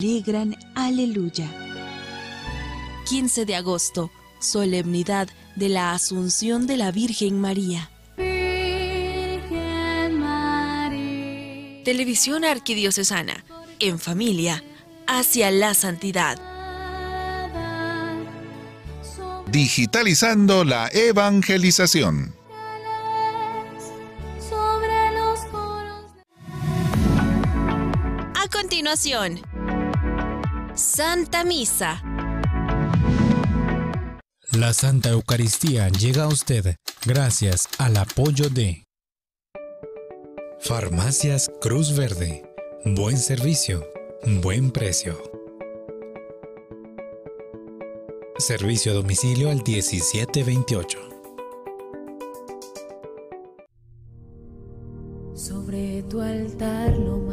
alegran, aleluya. 15 de agosto, solemnidad de la Asunción de la Virgen María. Televisión Arquidiocesana, en familia, hacia la santidad. Digitalizando la evangelización. A continuación, Santa Misa. La Santa Eucaristía llega a usted gracias al apoyo de Farmacias Cruz Verde. Buen servicio, buen precio. Servicio a domicilio al 1728. Sobre tu altar, lo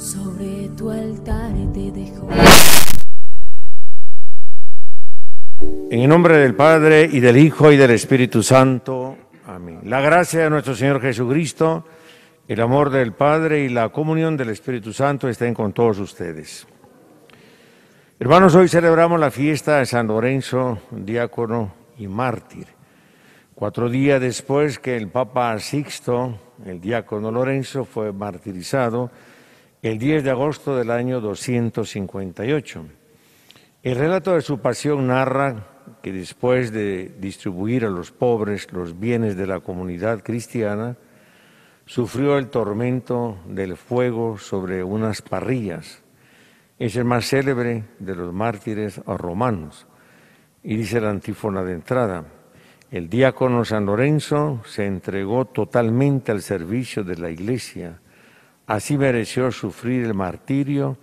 Sobre tu altar te dejo. En el nombre del Padre y del Hijo y del Espíritu Santo. Amén. La gracia de nuestro Señor Jesucristo, el amor del Padre y la comunión del Espíritu Santo estén con todos ustedes. Hermanos, hoy celebramos la fiesta de San Lorenzo, diácono y mártir. Cuatro días después que el Papa Sixto, el diácono Lorenzo, fue martirizado, el 10 de agosto del año 258. El relato de su pasión narra que después de distribuir a los pobres los bienes de la comunidad cristiana, sufrió el tormento del fuego sobre unas parrillas. Es el más célebre de los mártires romanos. Y dice la antífona de entrada, el diácono San Lorenzo se entregó totalmente al servicio de la Iglesia, así mereció sufrir el martirio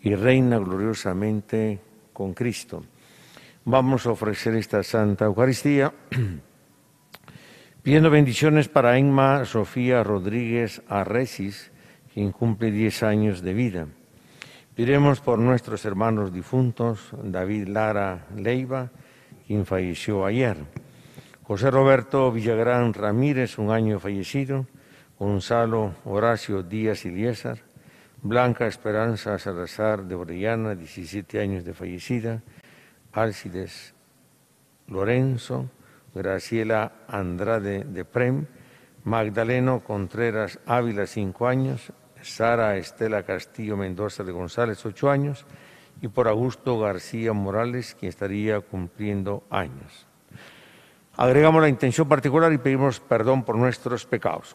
y reina gloriosamente con Cristo. Vamos a ofrecer esta Santa Eucaristía pidiendo bendiciones para Enma Sofía Rodríguez Arresis, quien cumple 10 años de vida. Piremos por nuestros hermanos difuntos, David Lara Leiva, quien falleció ayer, José Roberto Villagrán Ramírez, un año fallecido, Gonzalo Horacio Díaz Iliésar, Blanca Esperanza Salazar de Orellana, 17 años de fallecida, Álcides Lorenzo, Graciela Andrade de Prem, Magdaleno Contreras Ávila, 5 años, Sara Estela Castillo Mendoza de González, 8 años, y por Augusto García Morales, quien estaría cumpliendo años. Agregamos la intención particular y pedimos perdón por nuestros pecados.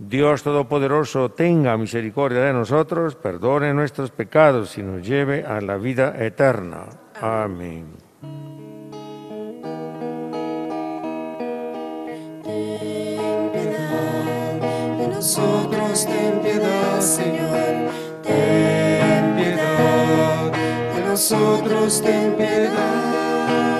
Dios Todopoderoso tenga misericordia de nosotros, perdone nuestros pecados y nos lleve a la vida eterna. Amén. Ten piedad de nosotros, ten piedad, Señor. Ten piedad de nosotros, ten piedad.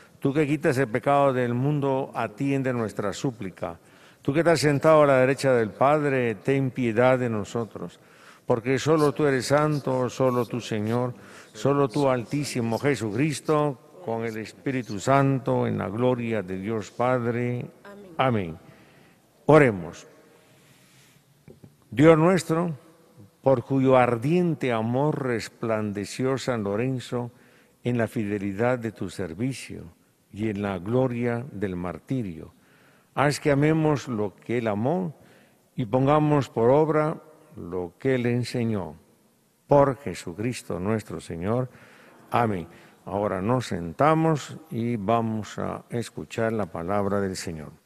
Tú que quitas el pecado del mundo, atiende nuestra súplica. Tú que estás sentado a la derecha del Padre, ten piedad de nosotros porque solo tú eres santo, solo tú Señor, solo tú Altísimo Jesucristo, con el Espíritu Santo, en la gloria de Dios Padre. Amén. Oremos. Dios nuestro, por cuyo ardiente amor resplandeció San Lorenzo en la fidelidad de tu servicio y en la gloria del martirio, haz que amemos lo que él amó y pongamos por obra lo que Él enseñó por Jesucristo nuestro Señor. Amén. Ahora nos sentamos y vamos a escuchar la palabra del Señor.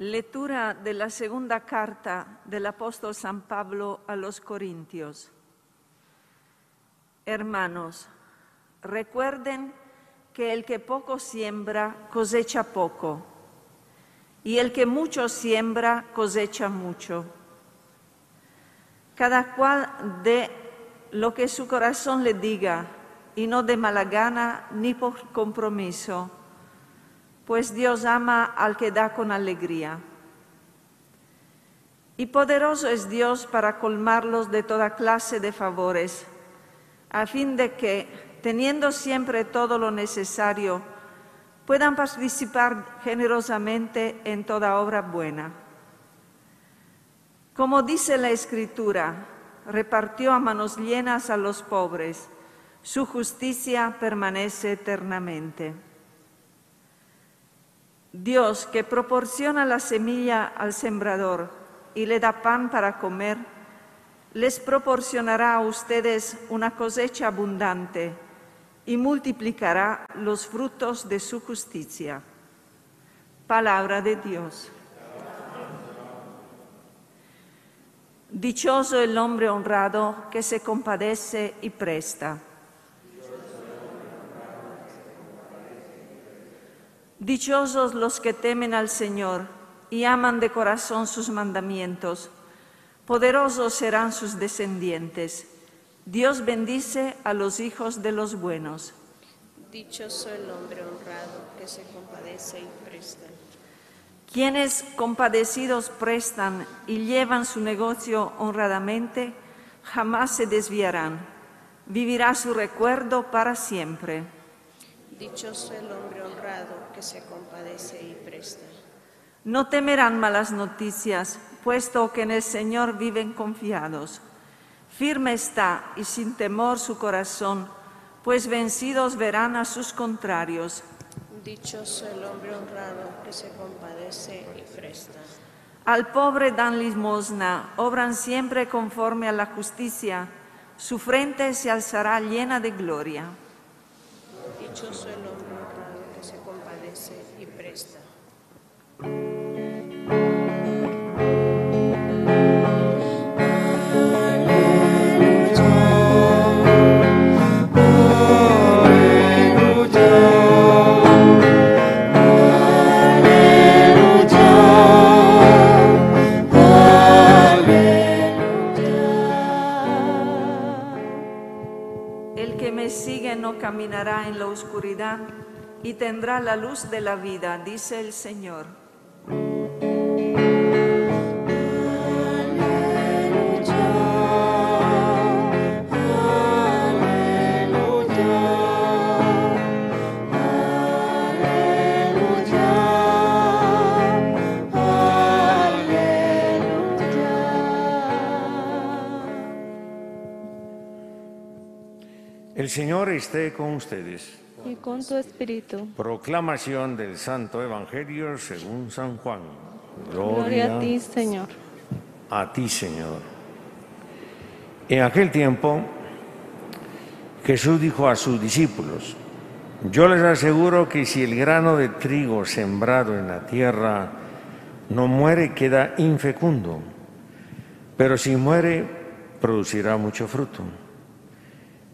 Lectura de la segunda carta del apóstol San Pablo a los Corintios. Hermanos, recuerden que el que poco siembra cosecha poco, y el que mucho siembra cosecha mucho. Cada cual de lo que su corazón le diga, y no de mala gana ni por compromiso, pues Dios ama al que da con alegría. Y poderoso es Dios para colmarlos de toda clase de favores a fin de que, teniendo siempre todo lo necesario, puedan participar generosamente en toda obra buena. Como dice la Escritura, repartió a manos llenas a los pobres, su justicia permanece eternamente. Dios que proporciona la semilla al sembrador y le da pan para comer, les proporcionará a ustedes una cosecha abundante y multiplicará los frutos de su justicia. Palabra de Dios. Dichoso el hombre honrado que se compadece y presta. Dichosos los que temen al Señor y aman de corazón sus mandamientos Poderosos serán sus descendientes. Dios bendice a los hijos de los buenos. Dichoso el hombre honrado que se compadece y presta. Quienes compadecidos prestan y llevan su negocio honradamente, jamás se desviarán. Vivirá su recuerdo para siempre. Dichoso el hombre honrado que se compadece y presta. No temerán malas noticias, puesto que en el Señor viven confiados. Firme está y sin temor su corazón, pues vencidos verán a sus contrarios. Dichoso el hombre honrado que se compadece y presta. Al pobre dan limosna, obran siempre conforme a la justicia, su frente se alzará llena de gloria. Dichoso el hombre caminará en la oscuridad y tendrá la luz de la vida, dice el Señor. Señor esté con ustedes. y con tu espíritu. Proclamación del Santo Evangelio según San Juan. Gloria a ti, Señor. a ti, Señor. En aquel tiempo, Jesús dijo a sus discípulos, yo les aseguro que si el grano de trigo sembrado en la tierra no muere, queda infecundo, pero si muere, producirá mucho fruto.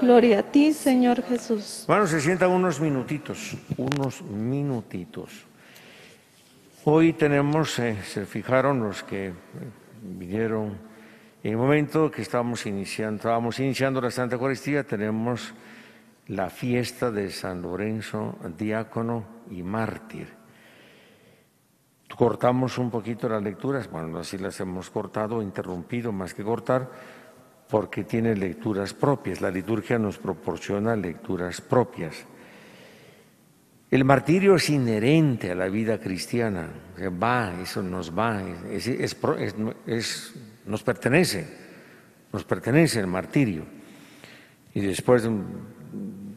Gloria a ti, Señor Jesús. Bueno, se sientan unos minutitos, unos minutitos. Hoy tenemos, eh, se fijaron los que eh, vinieron en el momento que estábamos iniciando, estábamos iniciando la Santa Eucaristía, tenemos la fiesta de San Lorenzo, diácono y mártir. Cortamos un poquito las lecturas, bueno, así las hemos cortado, interrumpido más que cortar, porque tiene lecturas propias. La liturgia nos proporciona lecturas propias. El martirio es inherente a la vida cristiana, va, eso nos va, nos pertenece, nos pertenece el martirio. Y después,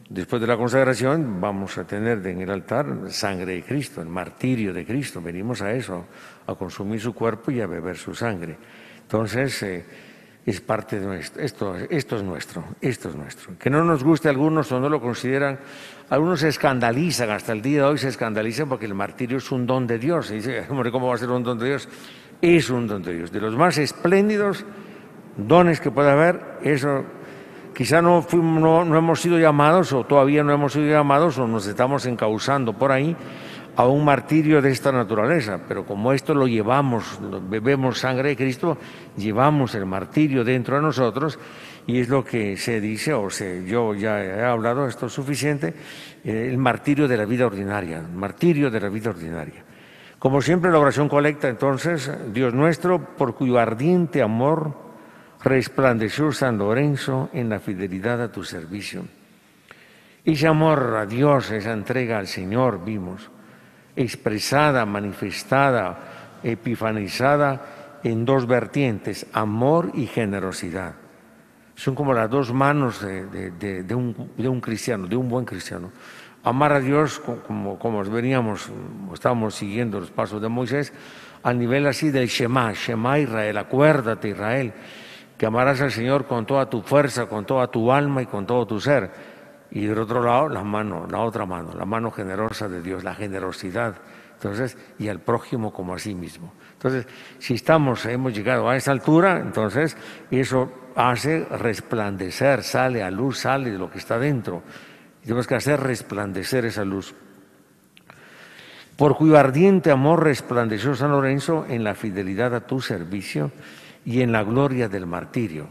después de la consagración vamos a tener en el altar sangre de Cristo, el martirio de Cristo. Venimos a eso, a consumir su cuerpo y a beber su sangre. Entonces, eh, es parte de nuestro, esto, esto es nuestro, esto es nuestro. Que no nos guste a algunos o no lo consideran, algunos se escandalizan, hasta el día de hoy se escandalizan porque el martirio es un don de Dios. Y dice, ¿cómo va a ser un don de Dios? Es un don de Dios. De los más espléndidos dones que puede haber, eso quizá no, fuimos, no, no hemos sido llamados o todavía no hemos sido llamados o nos estamos encauzando por ahí a un martirio de esta naturaleza, pero como esto lo llevamos, bebemos sangre de Cristo, llevamos el martirio dentro de nosotros y es lo que se dice, o se, yo ya he hablado, esto es suficiente, eh, el martirio de la vida ordinaria, martirio de la vida ordinaria. Como siempre, la oración colecta entonces, Dios nuestro, por cuyo ardiente amor resplandeció San Lorenzo en la fidelidad a tu servicio. Ese amor a Dios, esa entrega al Señor, vimos expresada, manifestada, epifanizada en dos vertientes, amor y generosidad. Son como las dos manos de, un, cristiano, de un buen cristiano. Amar a Dios, como, como veníamos, estábamos siguiendo los pasos de Moisés, a nivel así del Shema, Shema Israel, acuérdate Israel, que amarás al Señor con toda tu fuerza, con toda tu alma y con todo tu ser y del otro lado la mano, la otra mano, la mano generosa de Dios, la generosidad. Entonces, y al prójimo como a sí mismo. Entonces, si estamos, hemos llegado a esa altura, entonces eso hace resplandecer, sale a luz, sale de lo que está dentro. tenemos que hacer resplandecer esa luz. Por cuyo ardiente amor resplandeció San Lorenzo en la fidelidad a tu servicio y en la gloria del martirio.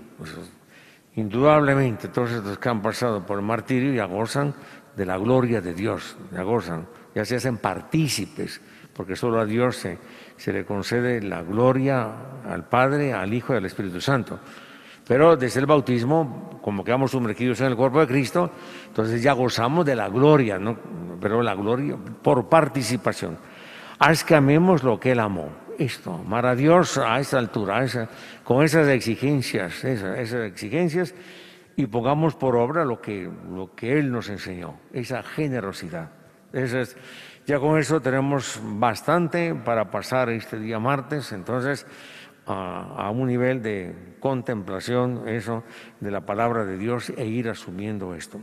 Indudablemente, todos estos que han pasado por el martirio ya gozan de la gloria de Dios, ya gozan, ya se hacen partícipes, porque solo a Dios se, se le concede la gloria al Padre, al Hijo y al Espíritu Santo. Pero desde el bautismo, como quedamos sumergidos en el cuerpo de Cristo, entonces ya gozamos de la gloria, ¿no? pero la gloria por participación. Haz que amemos lo que Él amó esto, amar a Dios a esa altura, con esas exigencias, esas, exigencias, y pongamos por obra lo que, lo que Él nos enseñó, esa generosidad. ya con eso tenemos bastante para pasar este día martes, entonces a, a, un nivel de contemplación, eso, de la palabra de Dios e ir asumiendo esto.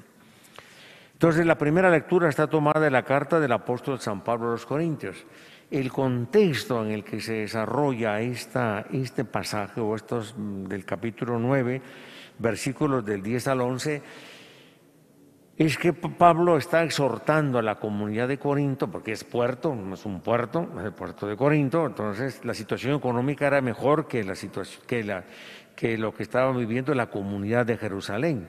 Entonces la primera lectura está tomada de la carta del apóstol San Pablo a los Corintios el contexto en el que se desarrolla esta, este pasaje o estos mm, del capítulo 9, versículos del 10 al 11, es que Pablo está exhortando a la comunidad de Corinto, porque es puerto, no es un puerto, es el puerto de Corinto, entonces la situación económica era mejor que, la la, lo que estaba viviendo la comunidad de Jerusalén.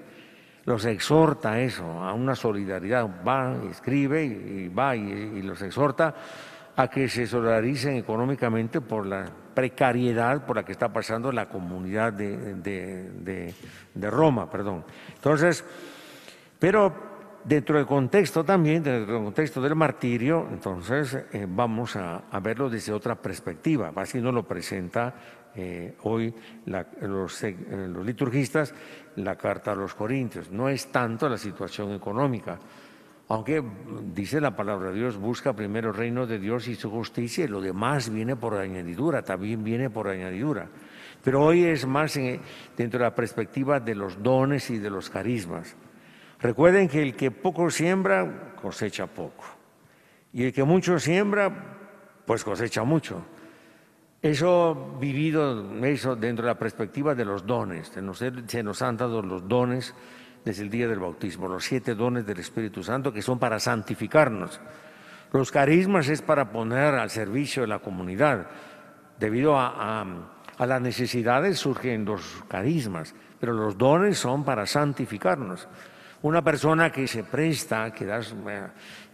Los exhorta a eso, a una solidaridad, va, escribe y, va y los exhorta a que se solidaricen económicamente por la precariedad por la que está pasando la comunidad de, Roma. Perdón. Entonces, pero dentro del contexto también, dentro del contexto del martirio, entonces eh, vamos a, verlo desde otra perspectiva. Así nos lo presenta eh, hoy eh, los liturgistas la carta a los Corintios. No es tanto la situación económica, aunque dice la palabra de Dios, busca primero el reino de Dios y su justicia y lo demás viene por añadidura, también viene por añadidura. Pero hoy es más en, dentro de la perspectiva de los dones y de los carismas. Recuerden que el que poco siembra, cosecha poco. Y el que mucho siembra, pues cosecha mucho. Eso vivido, eso dentro de la perspectiva de los dones. Se nos, se nos han dado los dones desde el día del bautismo, los siete dones del Espíritu Santo que son para santificarnos. Los carismas es para poner al servicio de la comunidad. Debido a, a, a las necesidades surgen los carismas, pero los dones son para santificarnos. Una persona que se presta, que das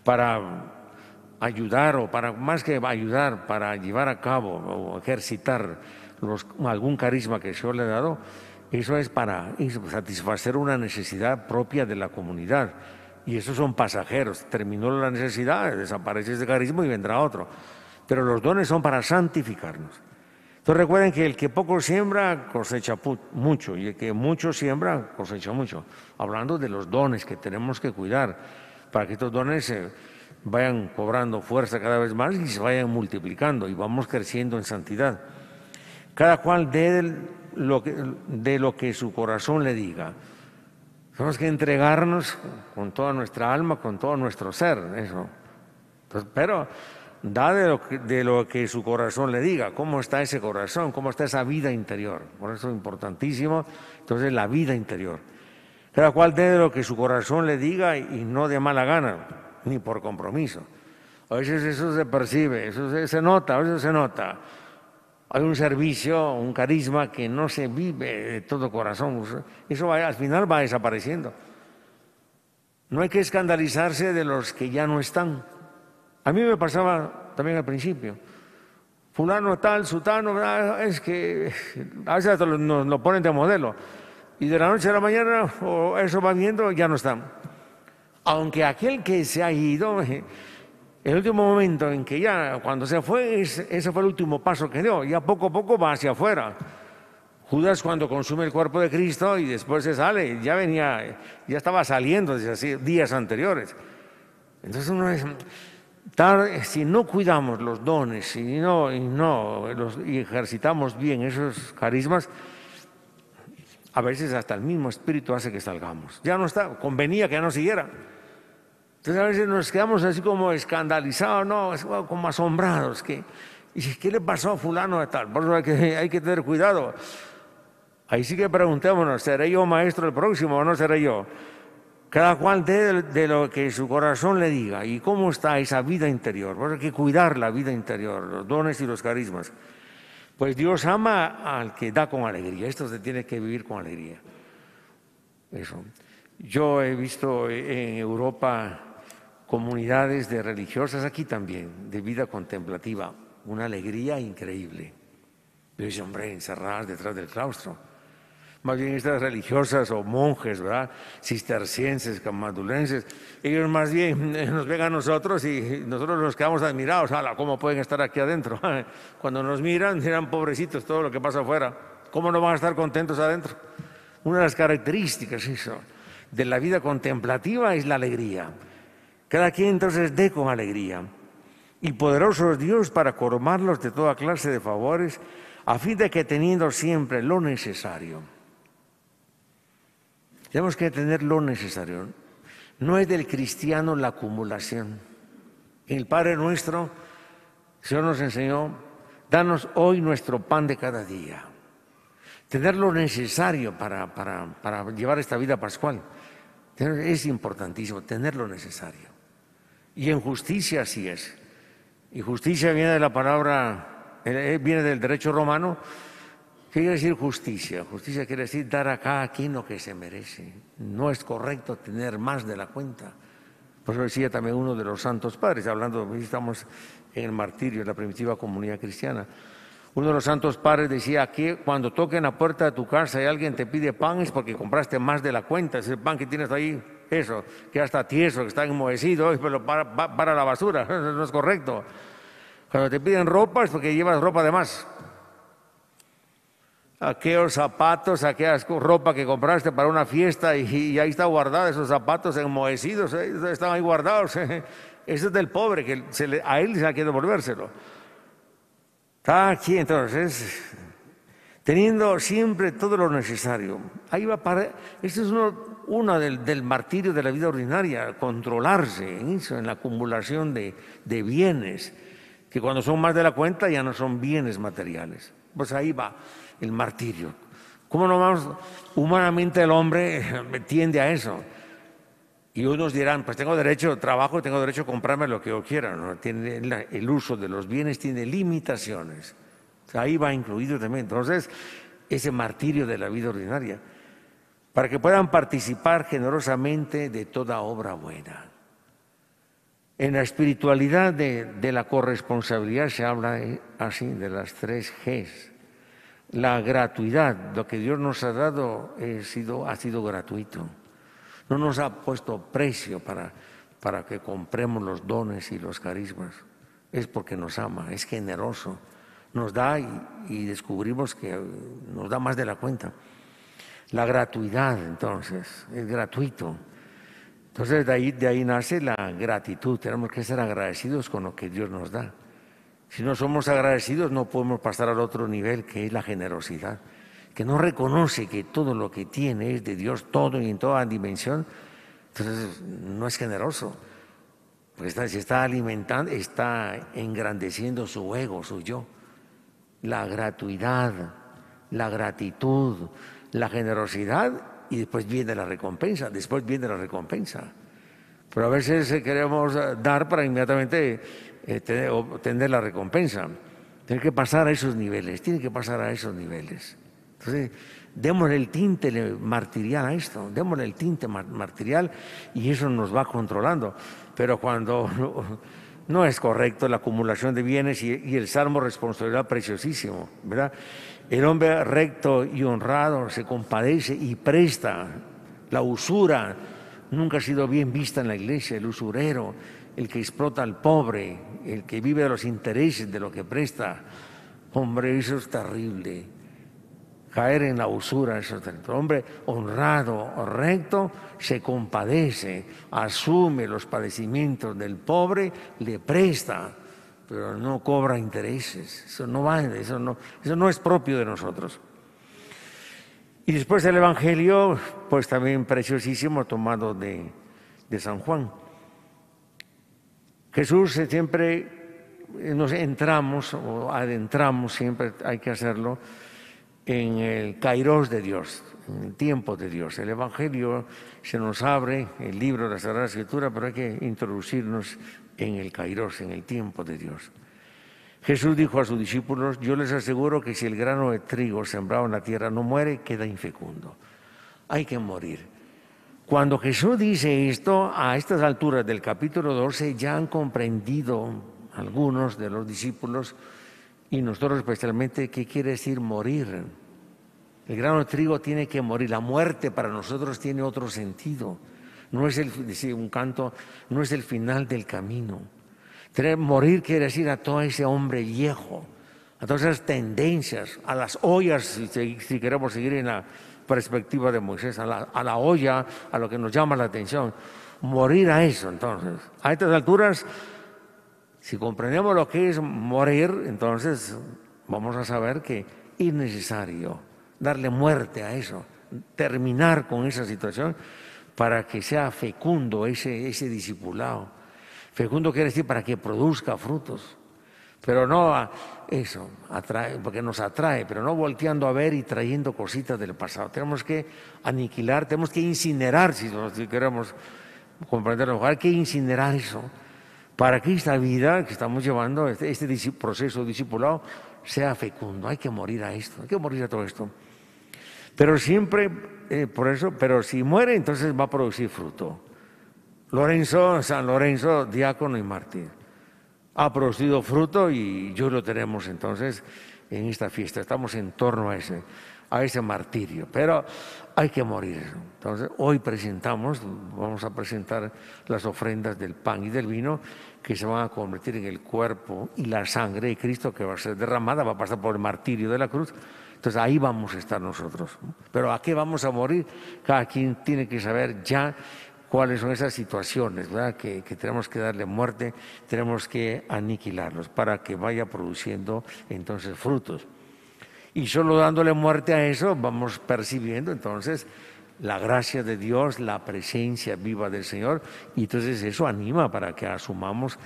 para ayudar o para más que ayudar, para llevar a cabo o ejercitar los, algún carisma que yo le he dado, eso es para satisfacer una necesidad propia de la comunidad. Y esos son pasajeros. Terminó la necesidad, desaparece ese carisma y vendrá otro. Pero los dones son para santificarnos. Entonces recuerden que el que poco siembra cosecha mucho y el que mucho siembra cosecha mucho. Hablando de los dones que tenemos que cuidar para que estos dones se vayan cobrando fuerza cada vez más y se vayan multiplicando y vamos creciendo en santidad. Cada cual dé lo que, de lo que su corazón le diga. Tenemos que entregarnos con toda nuestra alma, con todo nuestro ser, eso. Entonces, pero da de lo, que, de lo que su corazón le diga, cómo está ese corazón, cómo está esa vida interior. Por eso es importantísimo, entonces, la vida interior. Cada cual dé de lo que su corazón le diga y no de mala gana, ni por compromiso. A veces eso se percibe, eso se, se nota, a veces se nota. Hay un servicio, un carisma que no se vive de todo corazón. Eso va, al final va desapareciendo. No hay que escandalizarse de los que ya no están. A mí me pasaba también al principio. Fulano tal, sutano, es que a veces nos lo ponen de modelo. Y de la noche a la mañana, o eso va viendo, ya no están. Aunque aquel que se ha ido, el último momento en que ya, cuando se fue, ese fue el último paso que dio. Ya poco a poco va hacia afuera. Judas cuando consume el cuerpo de Cristo y después se sale, ya venía, ya estaba saliendo desde días anteriores. Entonces uno es si no cuidamos los dones si no, y no los, ejercitamos bien esos carismas, a veces hasta el mismo espíritu hace que salgamos. Ya no está, convenía que ya no siguiera. Entonces a veces nos quedamos así como escandalizados, no, como asombrados. Que, ¿Qué le pasó a fulano de tal? Por eso hay que, hay que tener cuidado. Ahí sí que preguntémonos, ¿seré yo maestro el próximo o no seré yo? Cada cual de, de, lo que su corazón le diga y cómo está esa vida interior. Porque hay que cuidar la vida interior, los dones y los carismas. Pues Dios ama al que da con alegría. Esto se tiene que vivir con alegría. Eso. Yo he visto en Europa comunidades de religiosas, aquí también, de vida contemplativa, una alegría increíble. Yo dice, hombre, encerradas detrás del claustro más bien estas religiosas o monjes, ¿verdad? Cistercienses, camadulenses, ellos más bien nos ven a nosotros y nosotros nos quedamos admirados, ¡Hala, ¿cómo pueden estar aquí adentro? Cuando nos miran, dirán, pobrecitos, todo lo que pasa afuera, ¿cómo no van a estar contentos adentro? Una de las características eso, de la vida contemplativa es la alegría. Cada quien entonces dé con alegría. Y poderoso es Dios para coromarlos de toda clase de favores, a fin de que teniendo siempre lo necesario, tenemos que tener lo necesario. No es del cristiano la acumulación. El Padre nuestro, Señor nos enseñó, danos hoy nuestro pan de cada día. Tener lo necesario para, para, para llevar esta vida pascual. Es importantísimo, tener lo necesario. Y en justicia así es. Y justicia viene de la palabra, eh, viene del derecho romano, ¿Qué quiere decir justicia? Justicia quiere decir dar a cada quien lo que se merece. No es correcto tener más de la cuenta. Por eso decía también uno de los santos padres, hablando, estamos en el martirio de la primitiva comunidad cristiana. Uno de los santos padres decía que cuando toquen la puerta de tu casa y alguien te pide pan es porque compraste más de la cuenta, ese pan que tienes ahí eso, que ya está tieso, que está enmohecido, pero para, para la basura, no es correcto. Cuando te piden ropa es porque llevas ropa de más. Aquellos zapatos, aquella ropa que compraste para una fiesta y, ahí está guardada, esos zapatos enmohecidos, ¿eh? están ahí guardados. Eso es del pobre, que a él se ha que devolvérselo. Está aquí entonces, teniendo siempre todo lo necesario. Ahí va para. Esto es uno, uno del, martirio de la vida ordinaria, controlarse en eso, en la acumulación de, de bienes, que cuando son más de la cuenta ya no son bienes materiales. Pues ahí va el martirio. ¿Cómo no vamos? Humanamente el hombre tiende a eso. Y unos dirán, pues tengo derecho, trabajo, tengo derecho a comprarme lo que yo quiera. ¿no? Tiene el uso de los bienes tiene limitaciones. ahí va incluido también. Entonces, ese martirio de la vida ordinaria, para que puedan participar generosamente de toda obra buena. En la espiritualidad de, la corresponsabilidad se habla eh, así de las tres Gs. La gratuidad, lo que Dios nos ha dado sido, ha sido gratuito no nos ha puesto precio para, para que compremos los dones y los carismas. Es porque nos ama, es generoso. Nos da y, descubrimos que nos da más de la cuenta. La gratuidad, entonces, es gratuito. Entonces de ahí, de ahí nace la gratitud. Tenemos que ser agradecidos con lo que Dios nos da. Si no somos agradecidos no podemos pasar al otro nivel, que es la generosidad que no reconoce que todo lo que tiene es de Dios, todo y en toda dimensión, entonces no es generoso. Porque está, se está alimentando, está engrandeciendo su ego, su yo. La gratuidad, la gratitud, la generosidad y después viene la recompensa, después viene la recompensa. Pero a veces queremos dar para inmediatamente eh, obtener la recompensa. Tiene que pasar a esos niveles, tiene que pasar a esos niveles. Entonces, démosle el tinte martirial a esto, démosle el tinte martirial y eso nos va controlando. Pero cuando no, es correcto la acumulación de bienes y, el salmo responsabilidad preciosísimo, ¿verdad? El hombre recto y honrado se compadece y presta. La usura nunca ha sido bien vista en la iglesia, el usurero, el que explota al pobre, el que vive de los intereses de lo que presta. Hombre, eso es terrible caer en la usura. El hombre honrado, recto, se compadece, asume los padecimientos del pobre, le presta, pero no cobra intereses. Eso no va, eso no, eso no es propio de nosotros. Y después el Evangelio, pues también preciosísimo, tomado de, de San Juan. Jesús siempre nos entramos o adentramos, siempre hay que hacerlo, en el kairos de Dios, en el tiempo de Dios. El Evangelio se nos abre, el libro de la Sagrada Escritura, pero hay que introducirnos en el kairos, en el tiempo de Dios. Jesús dijo a sus discípulos, yo les aseguro que si el grano de trigo sembrado en la tierra no muere, queda infecundo. Hay que morir. Cuando Jesús dice esto, a estas alturas del capítulo 12 ya han comprendido algunos de los discípulos y nosotros especialmente, ¿qué quiere decir morir? El grano de trigo tiene que morir. La muerte para nosotros tiene otro sentido. No es el, un canto, no es el final del camino. Morir quiere decir a todo ese hombre viejo, a todas esas tendencias, a las ollas, si, queremos seguir en la perspectiva de Moisés, a la olla, a lo que nos llama la atención. Morir a eso, entonces. A estas alturas si comprendemos lo que es morir, entonces vamos a saber que es necesario darle muerte a eso, terminar con esa situación para que sea fecundo ese, ese discipulado. Fecundo quiere decir para que produzca frutos, pero no a eso, atrae, porque nos atrae, pero no volteando a ver y trayendo cositas del pasado. Tenemos que aniquilar, tenemos que incinerar, si, queremos comprenderlo, hay que incinerar eso para que esta vida que estamos llevando, este, este proceso discipulado, sea fecundo. Hay que morir a esto, hay que morir a todo esto. Pero siempre, eh, por eso, pero si muere, entonces va a producir fruto. Lorenzo, San Lorenzo, diácono y mártir, ha producido fruto y yo lo tenemos entonces en esta fiesta. Estamos en torno a ese, a ese martirio, pero hay que morir. Entonces, hoy presentamos, vamos a presentar las ofrendas del pan y del vino que se van a convertir en el cuerpo y la sangre de Cristo que va a ser derramada, va a pasar por el martirio de la cruz. Entonces ahí vamos a estar nosotros. Pero ¿a qué vamos a morir? Cada quien tiene que saber ya cuáles son esas situaciones ¿verdad? Que, que, tenemos que darle muerte, tenemos que aniquilarlos para que vaya produciendo entonces frutos. Y solo dándole muerte a eso vamos percibiendo entonces la gracia de Dios, la presencia viva del Señor, y entonces eso anima para que asumamos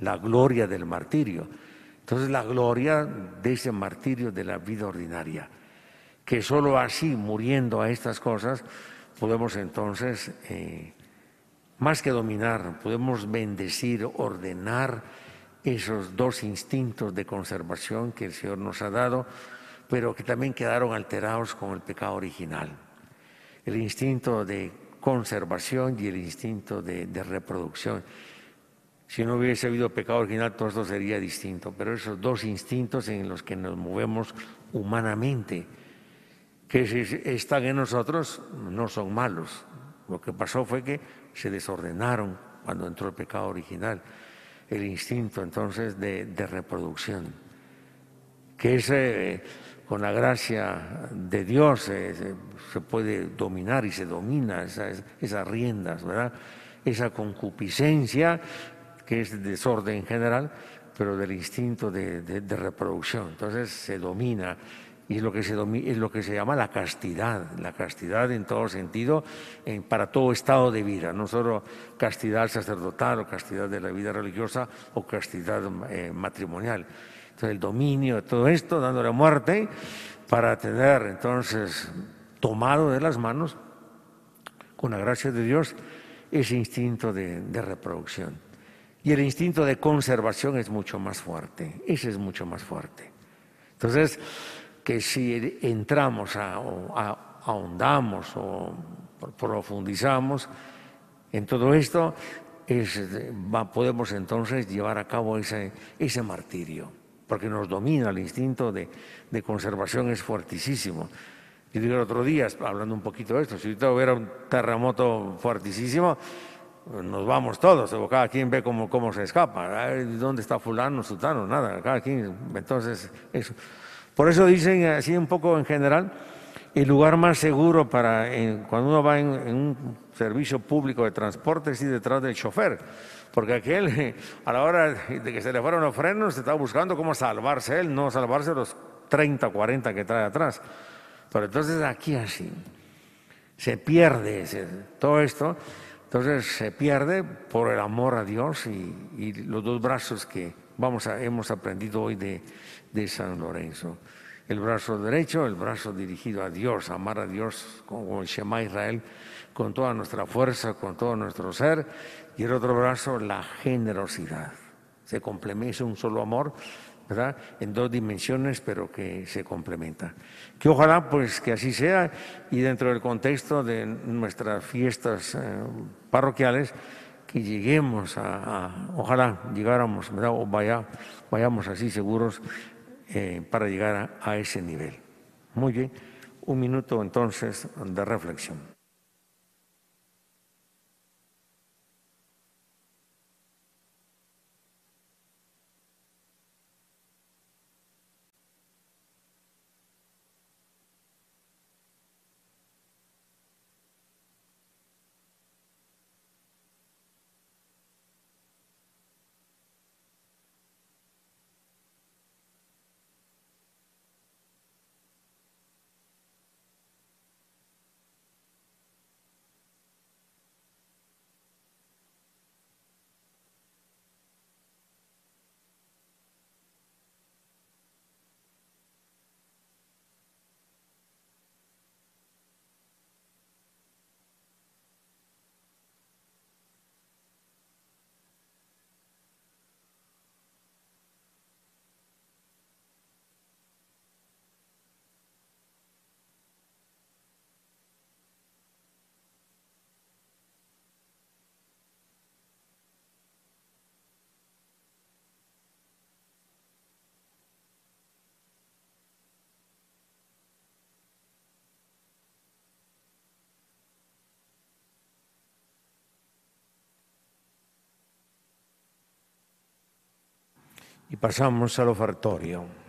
la gloria del martirio. Entonces la gloria de ese martirio de la vida ordinaria, que solo así, muriendo a estas cosas, podemos entonces, eh, más que dominar, podemos bendecir, ordenar esos dos instintos de conservación que el Señor nos ha dado, pero que también quedaron alterados con el pecado original. El instinto de conservación y el instinto de reproducción. Si no hubiese habido pecado original, todo esto sería distinto. Pero esos dos instintos en los que nos movemos humanamente, que si están en nosotros, no son malos. Lo que pasó fue que se desordenaron cuando entró el pecado original. El instinto entonces de, reproducción, que ese con la gracia de Dios se, se, puede dominar y se domina esas, esas riendas, ¿verdad? Esa concupiscencia que es desorden general, pero del instinto de, reproducción. Entonces se domina y es lo que se, es lo que se llama la castidad, la castidad en todo sentido, en, para todo estado de vida, no solo castidad sacerdotal o castidad de la vida religiosa o castidad eh, matrimonial. Entonces el dominio de todo esto, dándole muerte, para tener entonces tomado de las manos, con la gracia de Dios, ese instinto de reproducción. Y el instinto de conservación es mucho más fuerte, ese es mucho más fuerte. Entonces, que si entramos a, o a, ahondamos o profundizamos en todo esto, es, va, podemos entonces llevar a cabo ese, ese martirio, porque nos domina el instinto de, de conservación, es fuertísimo. Yo digo el otro día, hablando un poquito de esto, si hubiera un terremoto fuertísimo, nos vamos todos, o cada quien ve cómo, cómo se escapa, dónde está fulano, sultano, nada, cada quien, entonces eso. Por eso dicen así un poco en general, el lugar más seguro para en, cuando uno va en, en, un servicio público de transporte es ir detrás del chofer, porque aquel a la hora de que se le fueron los frenos está buscando cómo salvarse él, no salvarse los 30, 40 que trae atrás. Pero entonces aquí así se pierde se, todo esto, entonces se pierde por el amor a Dios y, los dos brazos que vamos a, hemos aprendido hoy de, de San Lorenzo. El brazo derecho, el brazo dirigido a Dios, amar a Dios como el Shema Israel, con toda nuestra fuerza, con todo nuestro ser, y el otro brazo, la generosidad. Se complementa, un solo amor, En dos dimensiones, pero que se complementa. Que ojalá, pues, que así sea, y dentro del contexto de nuestras fiestas eh, parroquiales, que lleguemos a, ojalá llegáramos, ¿verdad? o vaya, vayamos así seguros eh, para llegar a ese nivel. Muy bien, un minuto entonces de reflexión. Y pasamos al ofertorio.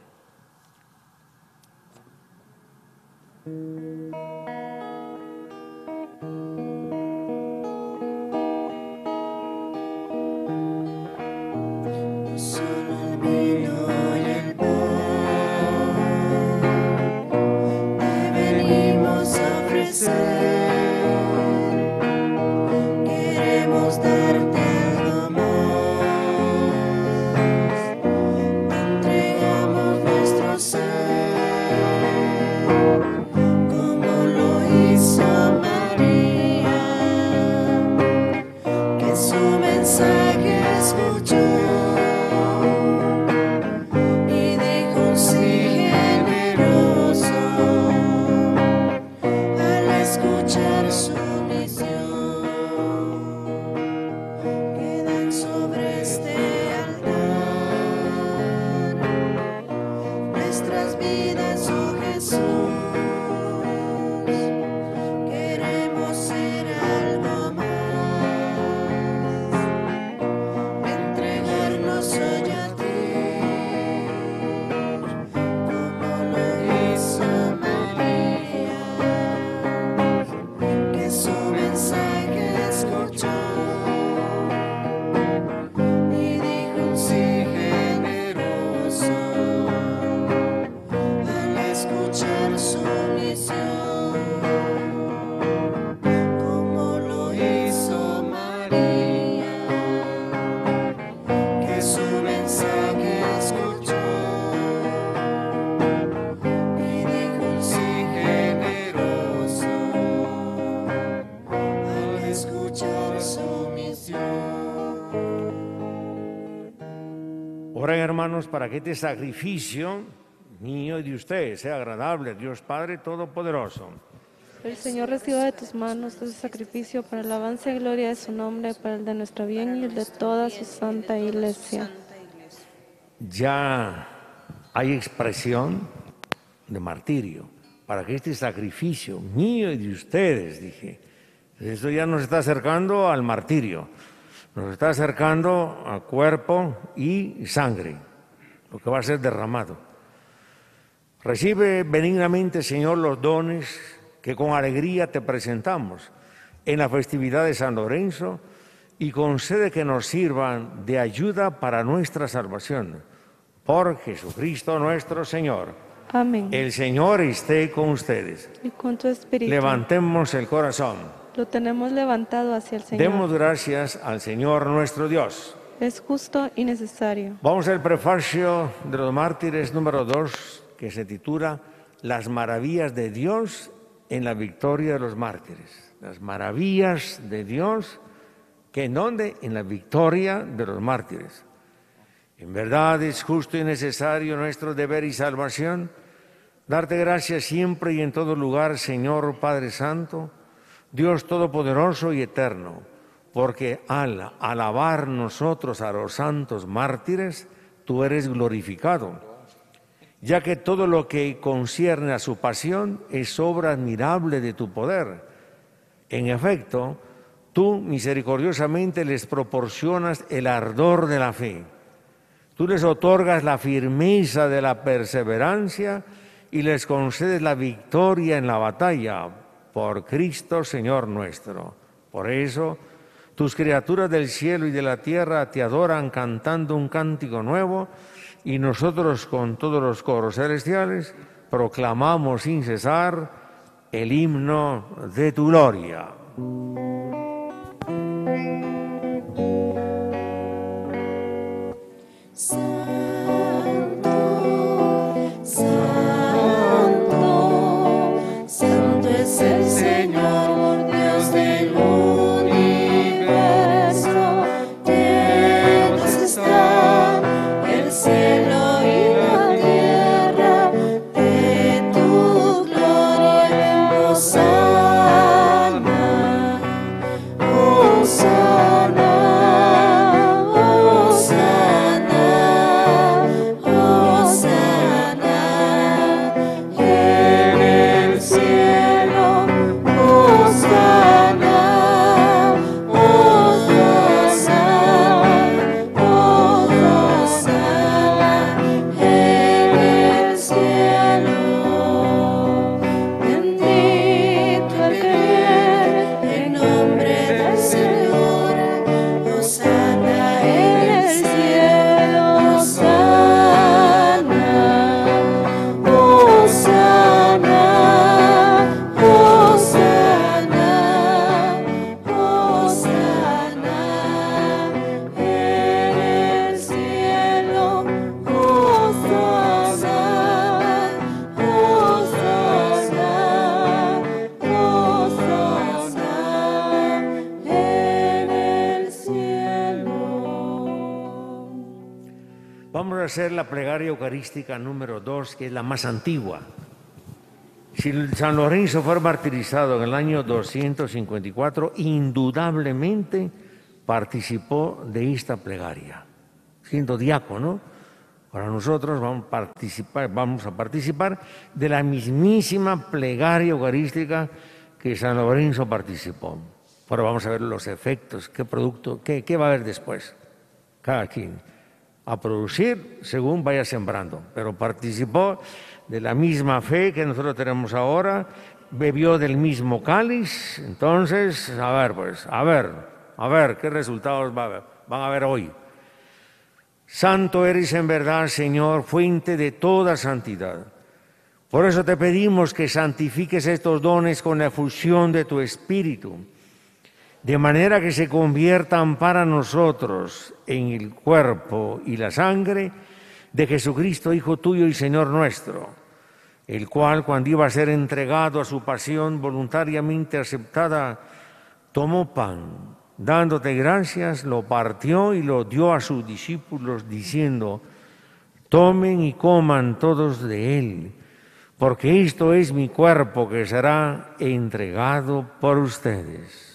Para que este sacrificio mío y de ustedes sea agradable Dios Padre Todopoderoso. El Señor reciba de tus manos este sacrificio para la alabanza y gloria de su nombre, para el de nuestro bien y el de toda su santa iglesia. Ya hay expresión de martirio para que este sacrificio mío y de ustedes, dije, esto ya nos está acercando al martirio, nos está acercando a cuerpo y sangre, lo que va a ser derramado. Recibe benignamente, Señor, los dones que con alegría te presentamos en la festividad de San Lorenzo y concede que nos sirvan de ayuda para nuestra salvación. Por Jesucristo nuestro Señor. Amén. El Señor esté con ustedes. Y con tu espíritu. Levantemos el corazón. Lo tenemos levantado hacia el Señor. Demos gracias al Señor nuestro Dios. Es justo y necesario. Vamos al prefacio de los mártires número 2 que se titula Las maravillas de Dios en la victoria de los mártires. Las maravillas de Dios que en donde en la victoria de los mártires. En verdad es justo y necesario nuestro deber y salvación darte gracias siempre y en todo lugar, Señor Padre Santo, Dios Todopoderoso y Eterno, porque al alabar nosotros a los santos mártires, tú eres glorificado, ya que todo lo que concierne a su pasión es obra admirable de tu poder. En efecto, tú misericordiosamente les proporcionas el ardor de la fe. Tú les otorgas la firmeza de la perseverancia y les concedes la victoria en la batalla por Cristo Señor nuestro. Por eso, tus criaturas del cielo y de la tierra te adoran cantando un cántico nuevo y nosotros con todos los coros celestiales proclamamos sin cesar el himno de tu gloria. Número dos, que es la más antigua. Si San Lorenzo fue martirizado en el año 254, indudablemente participó de esta plegaria, siendo diácono. Para nosotros vamos a participar, vamos a participar de la mismísima plegaria eucarística que San Lorenzo participó. Ahora vamos a ver los efectos, qué producto, qué, qué va a haber después. Cada quien a producir según vaya sembrando, pero participó de la misma fe que nosotros tenemos ahora, bebió del mismo cáliz, entonces, a ver, pues, a ver, a ver qué resultados van a haber hoy. Santo eres en verdad, Señor, fuente de toda santidad. Por eso te pedimos que santifiques estos dones con la fusión de tu Espíritu, de manera que se conviertan para nosotros en el cuerpo y la sangre de Jesucristo, Hijo tuyo y Señor nuestro, el cual cuando iba a ser entregado a su pasión voluntariamente aceptada, tomó pan, dándote gracias, lo partió y lo dio a sus discípulos, diciendo, tomen y coman todos de él, porque esto es mi cuerpo que será entregado por ustedes.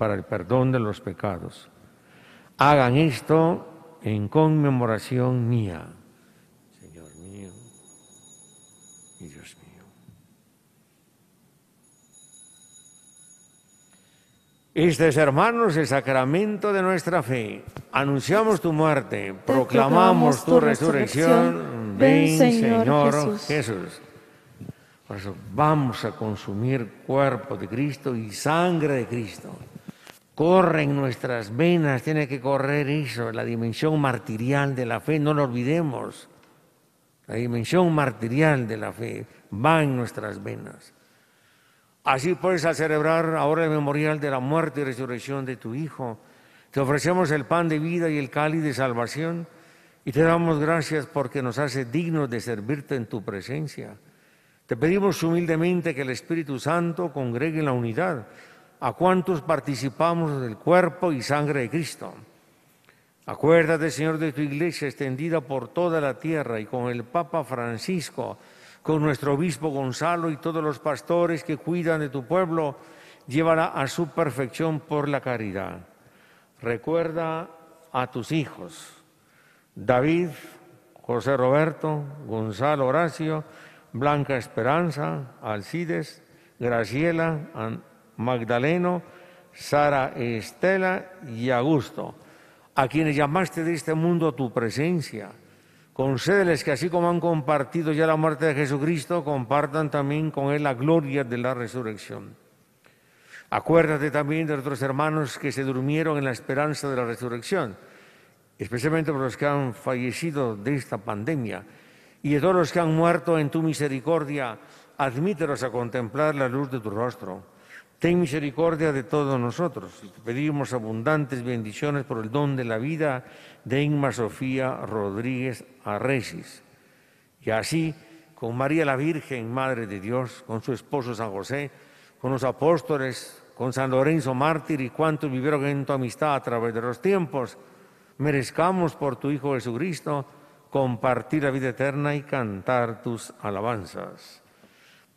para el perdón de los pecados. Hagan esto en conmemoración mía. Este es, hermanos, el sacramento de nuestra fe. Anunciamos tu muerte, proclamamos tu resurrección. Ven, Señor, Jesús. Por eso vamos a consumir cuerpo de Cristo y sangre de Cristo. Corre en nuestras venas, tiene que correr eso, la dimensión martirial de la fe, no lo olvidemos. La dimensión martirial de la fe va en nuestras venas. Así pues, al celebrar ahora el memorial de la muerte y resurrección de tu Hijo, te ofrecemos el pan de vida y el cáliz de salvación y te damos gracias porque nos hace dignos de servirte en tu presencia. Te pedimos humildemente que el Espíritu Santo congregue en la unidad a cuantos participamos del cuerpo y sangre de Cristo. Acuérdate, Señor, de tu iglesia extendida por toda la tierra y con el Papa Francisco, con nuestro obispo Gonzalo y todos los pastores que cuidan de tu pueblo, llévala a su perfección por la caridad. Recuerda a tus hijos, David, José Roberto, Gonzalo Horacio, Blanca Esperanza, Alcides, Graciela, Magdaleno, Sara Estela y Augusto, a quienes llamaste de este mundo a tu presencia Concédeles que así como han compartido ya la muerte de Jesucristo, compartan también con Él la gloria de la resurrección. Acuérdate también de otros hermanos que se durmieron en la esperanza de la resurrección, especialmente por los que han fallecido de esta pandemia y de todos los que han muerto en tu misericordia, admítelos a contemplar la luz de tu rostro. Ten misericordia de todos nosotros y te pedimos abundantes bendiciones por el don de la vida de Inma Sofía Rodríguez Arresis. Y así, con María la Virgen, Madre de Dios, con su esposo San José, con los apóstoles, con San Lorenzo Mártir y cuantos vivieron en tu amistad a través de los tiempos, merezcamos por tu Hijo Jesucristo compartir la vida eterna y cantar tus alabanzas.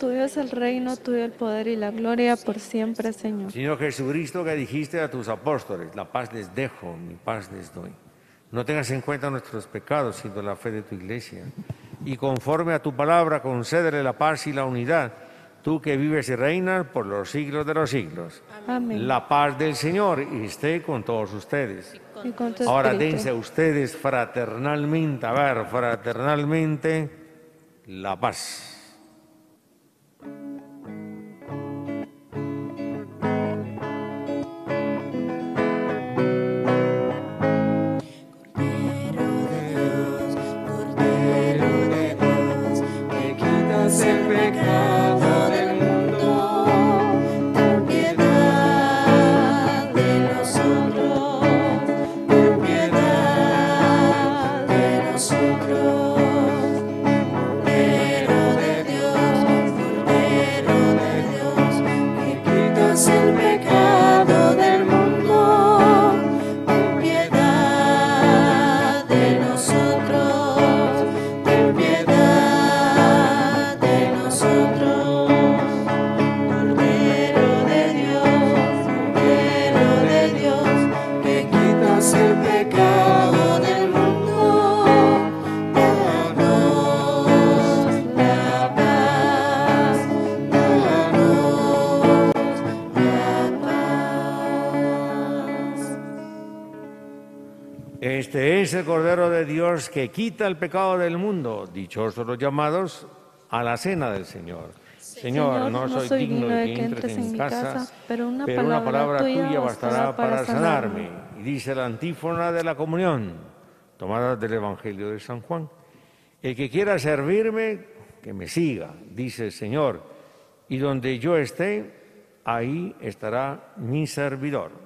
Tuyo es el reino, tuyo el poder y la gloria por siempre, Señor. Señor Jesucristo, que dijiste a tus apóstoles, la paz les dejo, mi paz les doy. No tengas en cuenta nuestros pecados, sino la fe de tu iglesia. Y conforme a tu palabra, concédele la paz y la unidad, tú que vives y reinas por los siglos de los siglos. Amén. La paz del Señor esté con todos ustedes. Y con tu Ahora espíritu. dense a ustedes fraternalmente, a ver, fraternalmente, la paz. El Dios que quita el pecado del mundo. Dichosos los llamados a la cena del Señor. Señor, no, soy, digno de que entres en mi casa, pero una pero palabra, una palabra tuya bastará para sanarme. sanarme. Y dice la antífona de la comunión, tomada del Evangelio de San Juan. El que quiera servirme, que me siga, dice el Señor. Y donde yo esté, ahí estará mi servidor.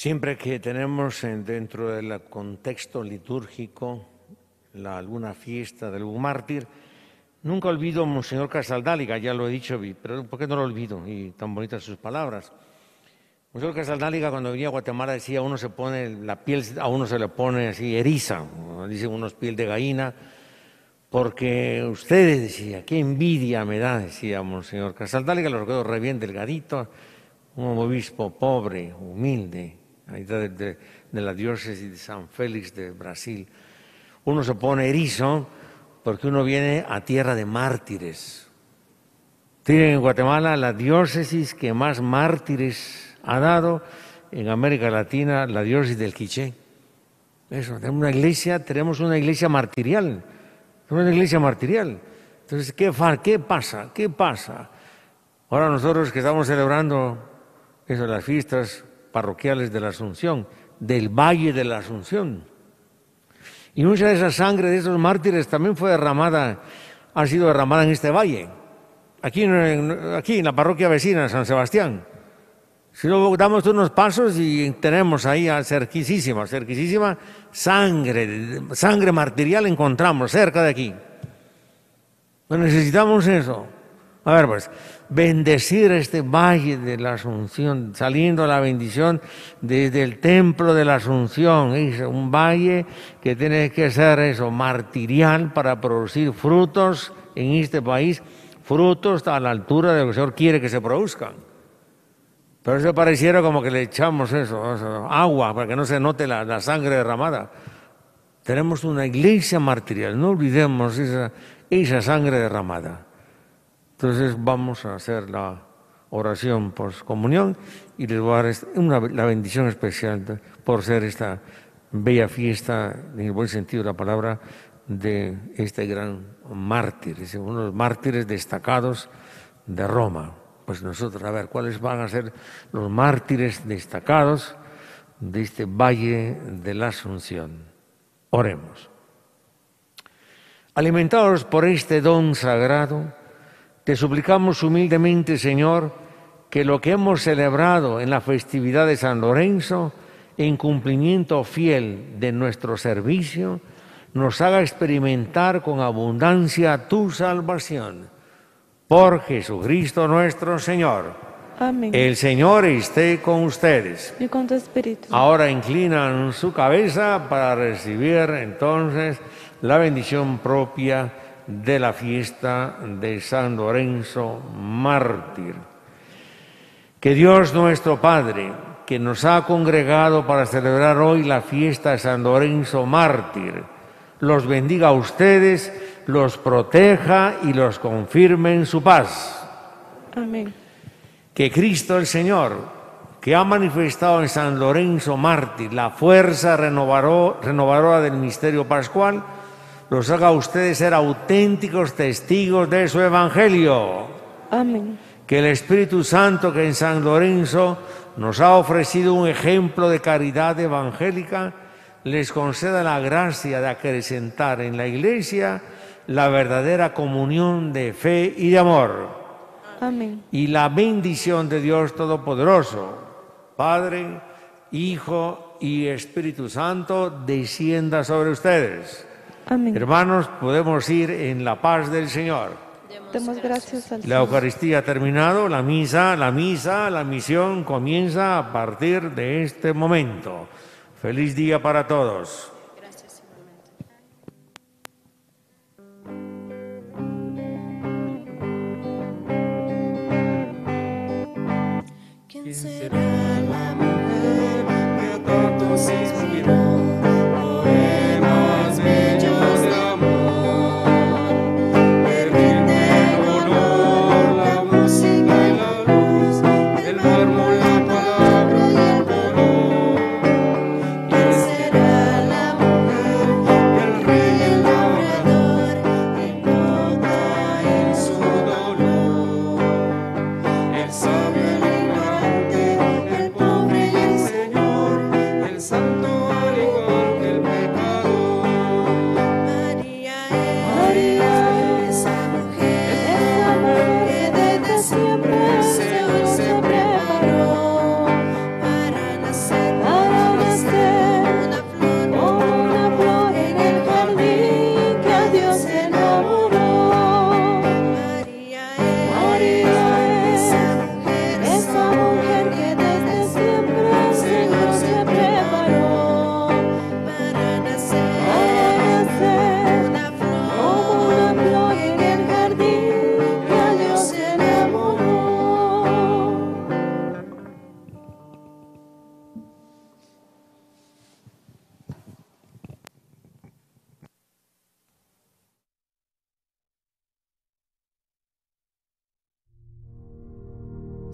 Siempre que tenemos en- dentro del contexto litúrgico la, alguna fiesta de algún mártir, nunca olvido a Monseñor Casaldáliga, ya lo he dicho, pero ¿por qué no lo olvido? Y tan bonitas sus palabras. Monseñor Casaldáliga cuando venía a Guatemala decía, uno se pone, la piel a uno se le pone así eriza, dicen unos piel de gallina, porque ustedes, decía, qué envidia me da, decía Monseñor Casaldáliga, lo recuerdo re bien delgadito, un obispo pobre, humilde, de, de- de la diócesis de San Félix de Brasil. Uno se pone erizo porque uno viene a tierra de mártires. Tienen en Guatemala la diócesis que más mártires ha dado en América Latina, la diócesis del Quiché. Eso, tenemos una iglesia, tenemos una iglesia martirial, tenemos una iglesia martirial. Entonces, ¿qué, qué pasa? ¿Qué pasa? Ahora nosotros que estamos celebrando eso, las fiestas parroquiales de la Asunción, del Valle de la Asunción. Y mucha de esa sangre de esos mártires también fue derramada, ha sido derramada en este valle, aquí en, la parroquia vecina, San Sebastián. Si luego damos unos pasos y tenemos ahí a cerquísima, cerquísima, sangre, sangre martirial encontramos cerca de aquí. Necesitamos eso. A ver, pues, bendecir este valle de la Asunción, saliendo la bendición desde el templo de la Asunción. Es un valle que tiene que ser eso, martirial para producir frutos en este país, frutos a la altura de lo que el Señor quiere que se produzcan. Pero eso pareciera como que le echamos eso, eso, agua para que no se note la, la sangre derramada. Tenemos una iglesia martirial, no olvidemos esa, esa sangre derramada. Entonces vamos a hacer la oración por comunión y les voy a dar una, la bendición especial por ser esta bella fiesta, en el buen sentido de la palabra, de este gran mártir, es uno de los mártires destacados de Roma. Pues nosotros, a ver, ¿cuáles van a ser los mártires destacados de este Valle de la Asunción? Oremos. Alimentados por este don sagrado, te suplicamos humildemente, Señor, que lo que hemos celebrado en la festividad de San Lorenzo, en cumplimiento fiel de nuestro servicio, nos haga experimentar con abundancia tu salvación. Por Jesucristo nuestro Señor. Amén. El Señor esté con ustedes. Y con tu espíritu. Ahora inclinan su cabeza para recibir entonces la bendición propia de la fiesta de San Lorenzo mártir. Que Dios nuestro Padre, que nos ha congregado para celebrar hoy la fiesta de San Lorenzo mártir, los bendiga a ustedes, los proteja y los confirme en su paz Amén. que Cristo el Señor, que ha manifestado en San Lorenzo mártir la fuerza renovadora del misterio pascual, los haga a ustedes ser auténticos testigos de su evangelio. Amén. Que el Espíritu Santo que en San Lorenzo nos ha ofrecido un ejemplo de caridad evangélica, les conceda la gracia de acrecentar en la Iglesia la verdadera comunión de fe y de amor Amén. y la bendición de Dios Todopoderoso, Padre, Hijo y Espíritu Santo, descienda sobre ustedes. Amén. Hermanos, podemos ir en la paz del Señor. Demos gracias al La Señor. Eucaristía ha terminado, la misa, la misa, la misión comienza a partir de este momento. Feliz día para todos. ¿Quién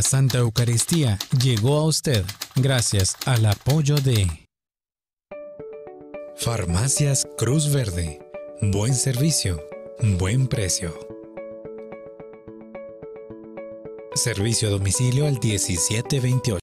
La Santa Eucaristía llegó a usted gracias al apoyo de Farmacias Cruz Verde. Buen servicio, buen precio. Servicio a domicilio al 1728.